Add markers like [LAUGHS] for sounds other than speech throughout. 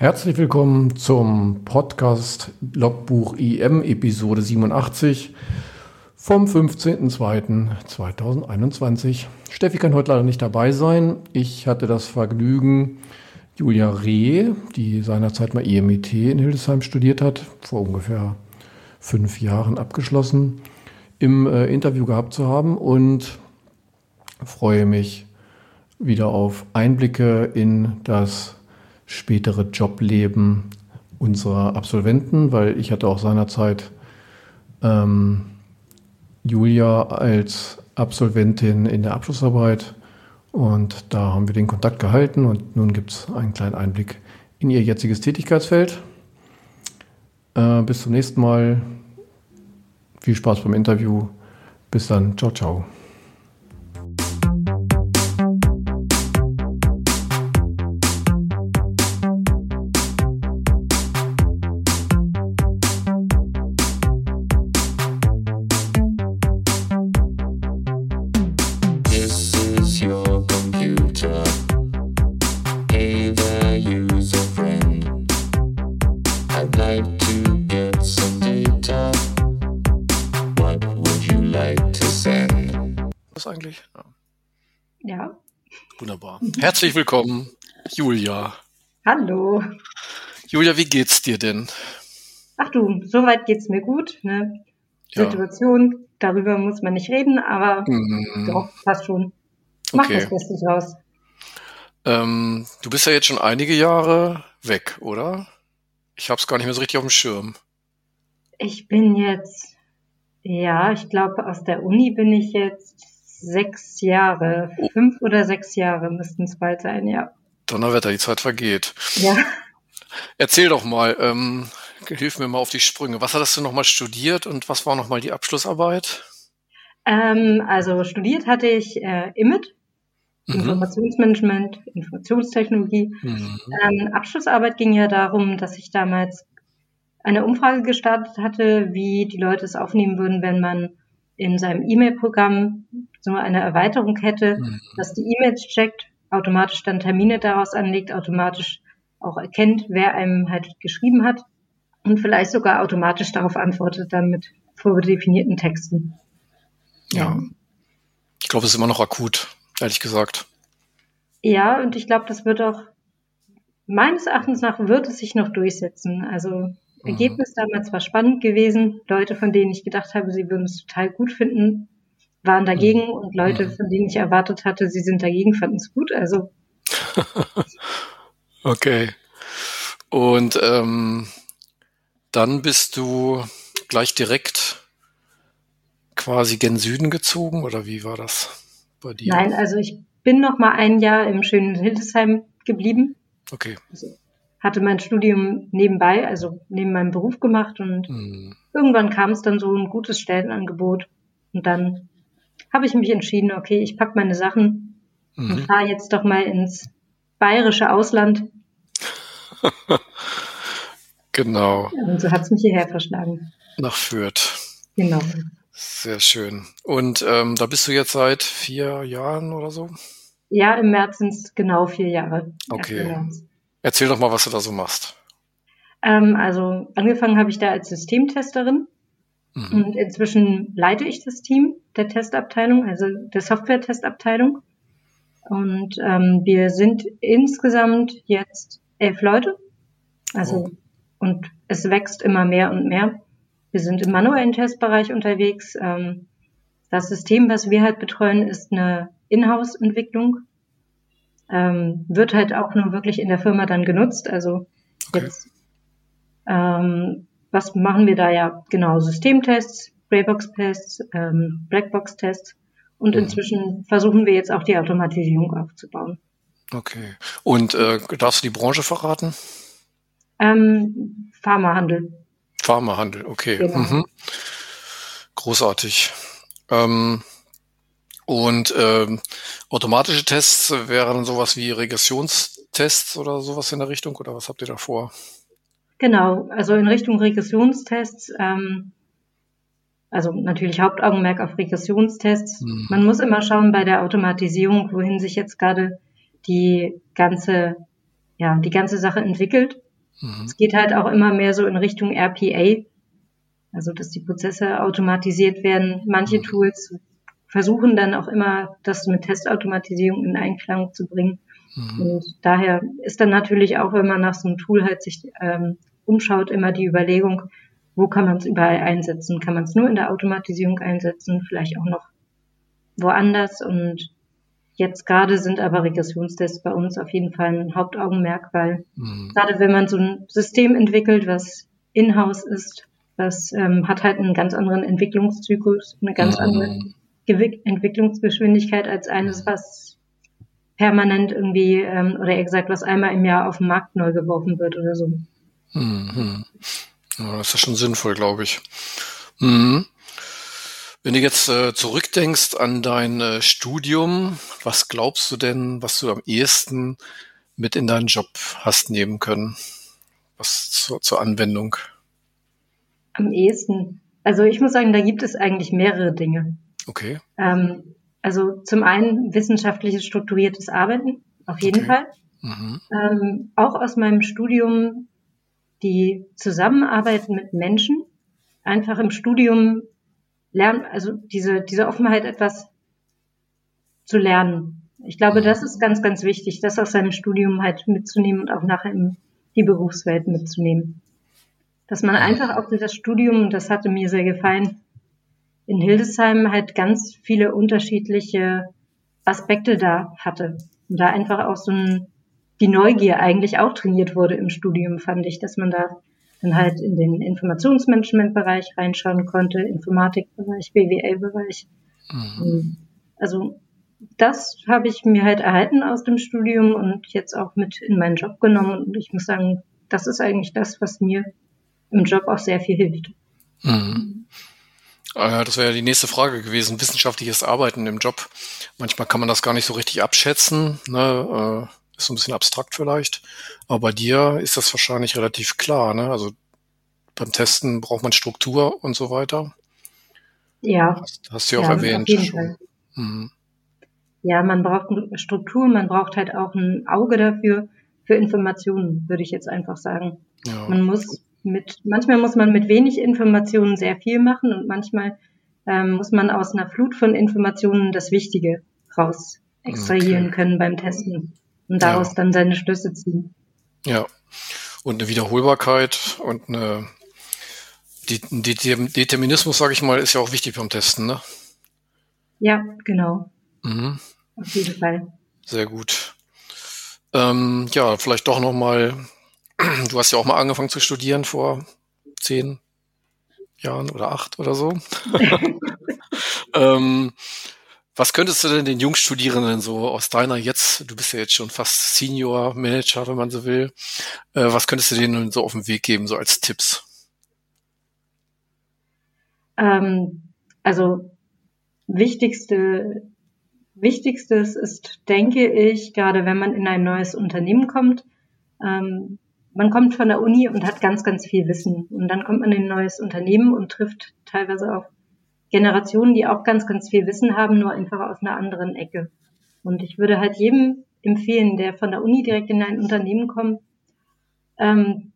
Herzlich willkommen zum Podcast Logbuch IM Episode 87 vom 15.02.2021. Steffi kann heute leider nicht dabei sein. Ich hatte das Vergnügen, Julia Reh, die seinerzeit mal EMIT in Hildesheim studiert hat, vor ungefähr fünf Jahren abgeschlossen, im äh, Interview gehabt zu haben und freue mich wieder auf Einblicke in das spätere Jobleben unserer Absolventen, weil ich hatte auch seinerzeit ähm, Julia als Absolventin in der Abschlussarbeit und da haben wir den Kontakt gehalten und nun gibt es einen kleinen Einblick in ihr jetziges Tätigkeitsfeld. Äh, bis zum nächsten Mal. Viel Spaß beim Interview. Bis dann. Ciao, ciao. Herzlich willkommen, Julia. Hallo. Julia, wie geht's dir denn? Ach du, soweit geht's mir gut. Ne? Ja. Situation, darüber muss man nicht reden, aber mhm. doch, passt schon. Mach okay. das Beste draus. Ähm, du bist ja jetzt schon einige Jahre weg, oder? Ich hab's gar nicht mehr so richtig auf dem Schirm. Ich bin jetzt, ja, ich glaube, aus der Uni bin ich jetzt sechs Jahre. Oh. Fünf oder sechs Jahre müssten es bald sein, ja. Donnerwetter, die Zeit vergeht. Ja. Erzähl doch mal, ähm, hilf mir mal auf die Sprünge. Was hattest du nochmal studiert und was war nochmal die Abschlussarbeit? Ähm, also studiert hatte ich äh, IMIT, mhm. Informationsmanagement, Informationstechnologie. Mhm. Ähm, Abschlussarbeit ging ja darum, dass ich damals eine Umfrage gestartet hatte, wie die Leute es aufnehmen würden, wenn man in seinem E-Mail-Programm so eine Erweiterung hätte, mhm. dass die E-Mails checkt, automatisch dann Termine daraus anlegt, automatisch auch erkennt, wer einem halt geschrieben hat und vielleicht sogar automatisch darauf antwortet dann mit vordefinierten Texten. Ja. ja. Ich glaube, es ist immer noch akut, ehrlich gesagt. Ja, und ich glaube, das wird auch meines Erachtens nach wird es sich noch durchsetzen. Also Mhm. Ergebnis damals war spannend gewesen. Leute, von denen ich gedacht habe, sie würden es total gut finden, waren dagegen mhm. und Leute, mhm. von denen ich erwartet hatte, sie sind dagegen, fanden es gut. Also [LAUGHS] okay. Und ähm, dann bist du gleich direkt quasi gen Süden gezogen oder wie war das bei dir? Nein, also ich bin noch mal ein Jahr im schönen Hildesheim geblieben. Okay. Also hatte mein Studium nebenbei, also neben meinem Beruf gemacht und mhm. irgendwann kam es dann so ein gutes Stellenangebot und dann habe ich mich entschieden, okay, ich pack meine Sachen mhm. und fahre jetzt doch mal ins bayerische Ausland. [LAUGHS] genau. Und so hat es mich hierher verschlagen. Nach Fürth. Genau. Sehr schön. Und ähm, da bist du jetzt seit vier Jahren oder so? Ja, im März sind es genau vier Jahre. Okay. Erzähl doch mal, was du da so machst. Ähm, also angefangen habe ich da als Systemtesterin mhm. und inzwischen leite ich das Team der Testabteilung, also der Software-Testabteilung. Und ähm, wir sind insgesamt jetzt elf Leute. Also oh. und es wächst immer mehr und mehr. Wir sind im manuellen Testbereich unterwegs. Ähm, das System, was wir halt betreuen, ist eine Inhouse-Entwicklung ähm, wird halt auch nur wirklich in der Firma dann genutzt. Also okay. jetzt, ähm, was machen wir da ja? Genau, Systemtests, Greybox-Tests, ähm, Blackbox-Tests und mhm. inzwischen versuchen wir jetzt auch die Automatisierung aufzubauen. Okay. Und äh, darfst du die Branche verraten? Ähm, Pharmahandel. Pharmahandel, okay. Genau. Mhm. Großartig. Ähm, und ähm, automatische Tests wären sowas wie Regressionstests oder sowas in der Richtung oder was habt ihr da vor? Genau, also in Richtung Regressionstests, ähm, also natürlich Hauptaugenmerk auf Regressionstests. Hm. Man muss immer schauen bei der Automatisierung, wohin sich jetzt gerade die ganze, ja, die ganze Sache entwickelt. Mhm. Es geht halt auch immer mehr so in Richtung RPA, also dass die Prozesse automatisiert werden. Manche mhm. Tools versuchen dann auch immer, das mit Testautomatisierung in Einklang zu bringen. Mhm. Und daher ist dann natürlich auch, wenn man nach so einem Tool halt sich ähm, umschaut, immer die Überlegung, wo kann man es überall einsetzen? Kann man es nur in der Automatisierung einsetzen, vielleicht auch noch woanders? Und jetzt gerade sind aber Regressionstests bei uns auf jeden Fall ein Hauptaugenmerk, weil mhm. gerade wenn man so ein System entwickelt, was in-house ist, das ähm, hat halt einen ganz anderen Entwicklungszyklus, eine ganz mhm. andere Entwicklungsgeschwindigkeit als eines, mhm. was permanent irgendwie, ähm, oder eher gesagt, was einmal im Jahr auf den Markt neu geworfen wird oder so. Mhm. Ja, das ist schon sinnvoll, glaube ich. Mhm. Wenn du jetzt äh, zurückdenkst an dein äh, Studium, was glaubst du denn, was du am ehesten mit in deinen Job hast nehmen können? Was zur, zur Anwendung? Am ehesten. Also ich muss sagen, da gibt es eigentlich mehrere Dinge. Okay. Ähm, also zum einen wissenschaftliches strukturiertes Arbeiten, auf jeden okay. Fall. Mhm. Ähm, auch aus meinem Studium die Zusammenarbeit mit Menschen, einfach im Studium lernen, also diese, diese Offenheit etwas zu lernen. Ich glaube, das ist ganz, ganz wichtig, das aus seinem Studium halt mitzunehmen und auch nachher in die Berufswelt mitzunehmen. Dass man einfach auch durch das Studium, und das hatte mir sehr gefallen, in Hildesheim halt ganz viele unterschiedliche Aspekte da hatte. Und da einfach auch so ein die Neugier eigentlich auch trainiert wurde im Studium, fand ich, dass man da dann halt in den Informationsmanagement-Bereich reinschauen konnte, Informatikbereich, BWL-Bereich. Mhm. Also das habe ich mir halt erhalten aus dem Studium und jetzt auch mit in meinen Job genommen. Und ich muss sagen, das ist eigentlich das, was mir im Job auch sehr viel hilft. Mhm. Ah das wäre ja die nächste Frage gewesen. Wissenschaftliches Arbeiten im Job. Manchmal kann man das gar nicht so richtig abschätzen. Ne? Ist so ein bisschen abstrakt vielleicht. Aber bei dir ist das wahrscheinlich relativ klar. Ne? Also beim Testen braucht man Struktur und so weiter. Ja. Hast, hast du ja auch erwähnt. Auf jeden Fall. Mhm. Ja, man braucht Struktur, man braucht halt auch ein Auge dafür, für Informationen, würde ich jetzt einfach sagen. Ja. Man muss mit, manchmal muss man mit wenig Informationen sehr viel machen und manchmal ähm, muss man aus einer Flut von Informationen das Wichtige raus extrahieren okay. können beim Testen und daraus ja. dann seine Schlüsse ziehen. Ja. Und eine Wiederholbarkeit und eine die, die, Determinismus, sage ich mal, ist ja auch wichtig beim Testen, ne? Ja, genau. Mhm. Auf jeden Fall. Sehr gut. Ähm, ja, vielleicht doch nochmal, du hast ja auch mal angefangen zu studieren vor zehn Jahren oder acht oder so. [LAUGHS] [LAUGHS] ähm, was könntest du denn den Jungstudierenden so aus deiner jetzt, du bist ja jetzt schon fast Senior Manager, wenn man so will, äh, was könntest du denen so auf den Weg geben, so als Tipps? Ähm, also wichtigste, wichtigstes ist, denke ich, gerade wenn man in ein neues Unternehmen kommt, ähm, man kommt von der Uni und hat ganz, ganz viel Wissen. Und dann kommt man in ein neues Unternehmen und trifft teilweise auch Generationen, die auch ganz, ganz viel Wissen haben, nur einfach aus einer anderen Ecke. Und ich würde halt jedem empfehlen, der von der Uni direkt in ein Unternehmen kommt, ähm,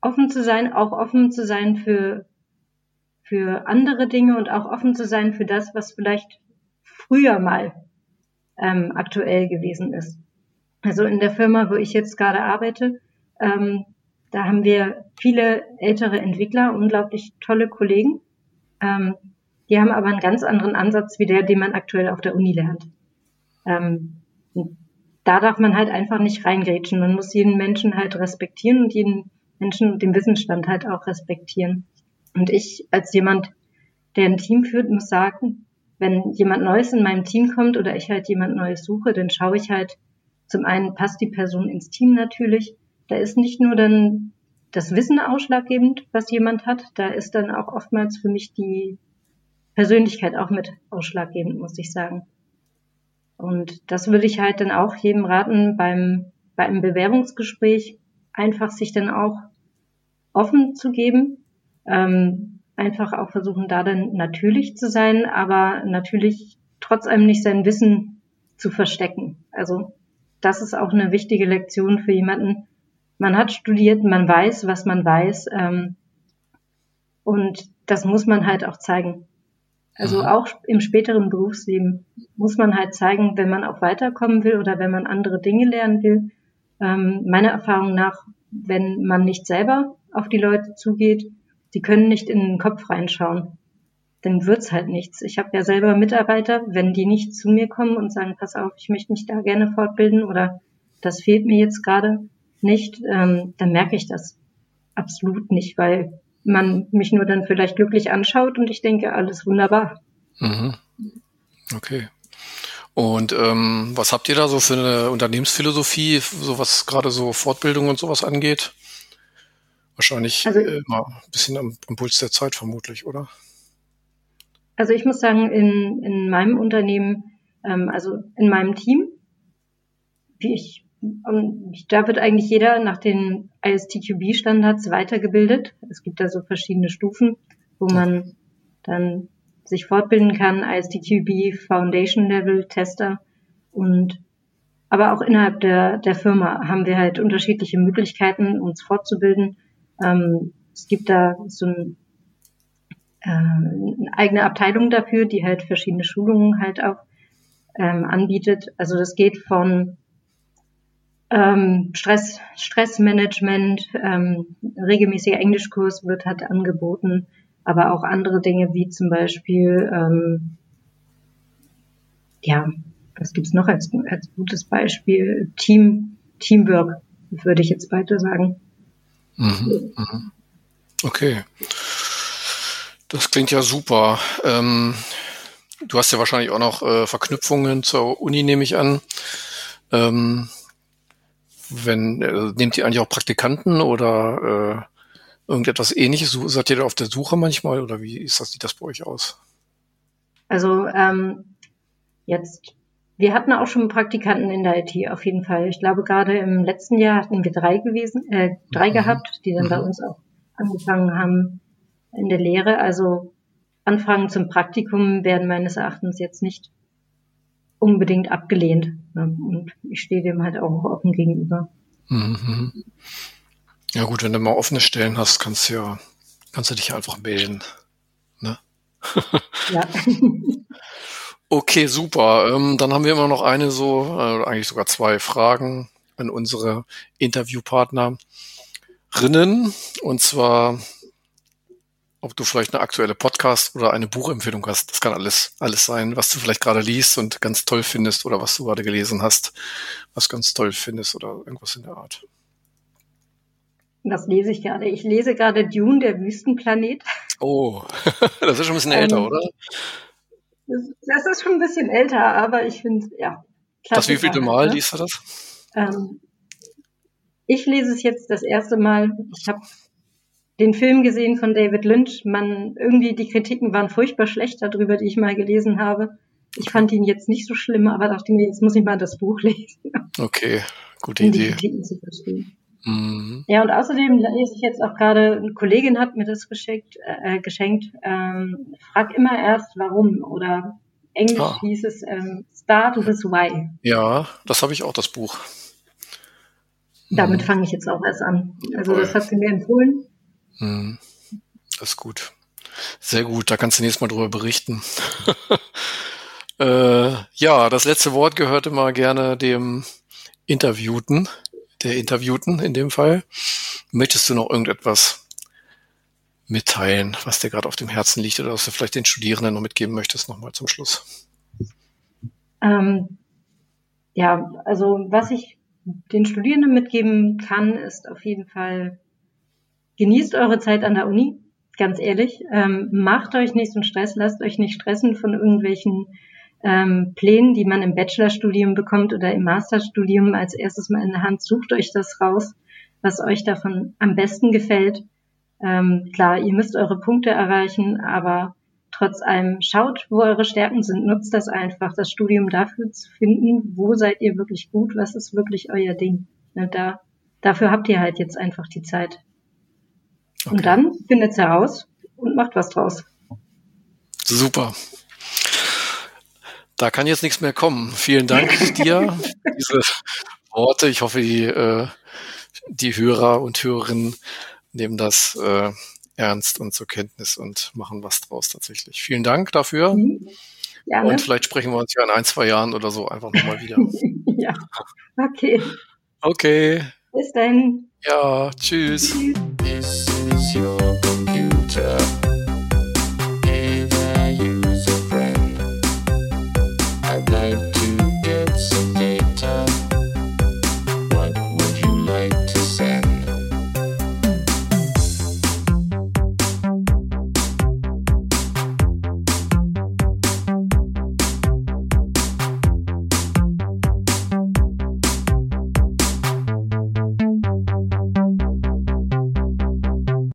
offen zu sein, auch offen zu sein für, für andere Dinge und auch offen zu sein für das, was vielleicht früher mal ähm, aktuell gewesen ist. Also in der Firma, wo ich jetzt gerade arbeite, ähm, da haben wir viele ältere Entwickler, unglaublich tolle Kollegen, ähm, die haben aber einen ganz anderen Ansatz wie der, den man aktuell auf der Uni lernt. Ähm, da darf man halt einfach nicht reingrätschen. Man muss jeden Menschen halt respektieren und jeden Menschen den Wissensstand halt auch respektieren. Und ich als jemand, der ein Team führt, muss sagen, wenn jemand Neues in meinem Team kommt oder ich halt jemand Neues suche, dann schaue ich halt, zum einen passt die Person ins Team natürlich. Da ist nicht nur dann das Wissen ausschlaggebend, was jemand hat. Da ist dann auch oftmals für mich die Persönlichkeit auch mit ausschlaggebend, muss ich sagen. Und das würde ich halt dann auch jedem raten, beim, bei einem Bewerbungsgespräch einfach sich dann auch offen zu geben, ähm, einfach auch versuchen, da dann natürlich zu sein, aber natürlich trotz allem nicht sein Wissen zu verstecken. Also das ist auch eine wichtige Lektion für jemanden, man hat studiert, man weiß, was man weiß. Ähm, und das muss man halt auch zeigen. Also mhm. auch im späteren Berufsleben muss man halt zeigen, wenn man auch weiterkommen will oder wenn man andere Dinge lernen will. Ähm, meiner Erfahrung nach, wenn man nicht selber auf die Leute zugeht, die können nicht in den Kopf reinschauen. Dann wird's halt nichts. Ich habe ja selber Mitarbeiter, wenn die nicht zu mir kommen und sagen, pass auf, ich möchte mich da gerne fortbilden oder das fehlt mir jetzt gerade nicht, ähm, dann merke ich das absolut nicht, weil man mich nur dann vielleicht glücklich anschaut und ich denke, alles wunderbar. Mhm. Okay. Und ähm, was habt ihr da so für eine Unternehmensphilosophie, so was gerade so Fortbildung und sowas angeht? Wahrscheinlich also, äh, immer ein bisschen am, am, Puls der Zeit vermutlich, oder? Also ich muss sagen, in, in meinem Unternehmen, ähm, also in meinem Team, wie ich und da wird eigentlich jeder nach den ISTQB-Standards weitergebildet. Es gibt da so verschiedene Stufen, wo man dann sich fortbilden kann, ISTQB, Foundation Level, Tester und aber auch innerhalb der, der Firma haben wir halt unterschiedliche Möglichkeiten, uns fortzubilden. Ähm, es gibt da so ein, äh, eine eigene Abteilung dafür, die halt verschiedene Schulungen halt auch ähm, anbietet. Also das geht von ähm, Stress, Stressmanagement, ähm, regelmäßiger Englischkurs wird halt angeboten, aber auch andere Dinge wie zum Beispiel, ähm, ja, was gibt's noch als, als gutes Beispiel? Team, Teamwork, würde ich jetzt weiter sagen. Mhm, mhm. Okay. Das klingt ja super. Ähm, du hast ja wahrscheinlich auch noch äh, Verknüpfungen zur Uni, nehme ich an. Ähm, wenn, äh, nehmt ihr eigentlich auch Praktikanten oder äh, irgendetwas ähnliches? Seid ihr da auf der Suche manchmal oder wie ist das, sieht das bei euch aus? Also ähm, jetzt, wir hatten auch schon Praktikanten in der IT auf jeden Fall. Ich glaube, gerade im letzten Jahr hatten wir drei gewesen, äh, drei mhm. gehabt, die dann mhm. bei uns auch angefangen haben in der Lehre. Also Anfragen zum Praktikum werden meines Erachtens jetzt nicht unbedingt abgelehnt. Ne? Und ich stehe dem halt auch offen gegenüber. Mhm. Ja gut, wenn du mal offene Stellen hast, kannst du ja, kannst du dich einfach melden. Ne? [LAUGHS] ja. [LAUGHS] okay, super. Ähm, dann haben wir immer noch eine so, äh, eigentlich sogar zwei Fragen an unsere Interviewpartnerinnen. Und zwar ob du vielleicht eine aktuelle Podcast oder eine Buchempfehlung hast. Das kann alles, alles sein, was du vielleicht gerade liest und ganz toll findest oder was du gerade gelesen hast, was ganz toll findest oder irgendwas in der Art. Was lese ich gerade? Ich lese gerade Dune, der Wüstenplanet. Oh, [LAUGHS] das ist schon ein bisschen älter, ähm, oder? Das, ist schon ein bisschen älter, aber ich finde, ja. Das wievielte Mal ne? liest du das? Ähm, ich lese es jetzt das erste Mal. Ich habe den Film gesehen von David Lynch. Man, irgendwie die Kritiken waren furchtbar schlecht darüber, die ich mal gelesen habe. Ich fand ihn jetzt nicht so schlimm, aber dachte mir, jetzt muss ich mal das Buch [LAUGHS] lesen. Okay, gute um Idee. Die zu verstehen. Mhm. Ja, und außerdem lese ich jetzt auch gerade, eine Kollegin hat mir das geschickt, äh, geschenkt, ähm, frag immer erst warum oder Englisch ah. hieß es ähm, Start with Why. Ja, das habe ich auch, das Buch. Damit mhm. fange ich jetzt auch erst an. Also das hat sie mir empfohlen hm. Das ist gut. Sehr gut, da kannst du nächstes Mal drüber berichten. [LAUGHS] äh, ja, das letzte Wort gehört immer gerne dem Interviewten, der Interviewten in dem Fall. Möchtest du noch irgendetwas mitteilen, was dir gerade auf dem Herzen liegt oder was du vielleicht den Studierenden noch mitgeben möchtest, nochmal zum Schluss? Ähm, ja, also was ich den Studierenden mitgeben kann, ist auf jeden Fall genießt eure Zeit an der Uni, ganz ehrlich. Ähm, macht euch nicht so einen Stress, lasst euch nicht stressen von irgendwelchen ähm, Plänen, die man im Bachelorstudium bekommt oder im Masterstudium als erstes mal in der Hand. Sucht euch das raus, was euch davon am besten gefällt. Ähm, klar, ihr müsst eure Punkte erreichen, aber trotz allem schaut, wo eure Stärken sind. Nutzt das einfach, das Studium dafür zu finden, wo seid ihr wirklich gut, was ist wirklich euer Ding. Ne, da, dafür habt ihr halt jetzt einfach die Zeit. Okay. Und dann findet es heraus und macht was draus. Super. Da kann jetzt nichts mehr kommen. Vielen Dank [LAUGHS] dir für diese Worte. Ich hoffe, die äh, die Hörer und Hörerinnen nehmen das äh, ernst und zur Kenntnis und machen was draus tatsächlich. Vielen Dank dafür. Mhm. Und vielleicht sprechen wir uns ja in ein, zwei Jahren oder so einfach nochmal wieder. [LAUGHS] ja, okay. Okay. Bis dann. Ja, tschüss. tschüss.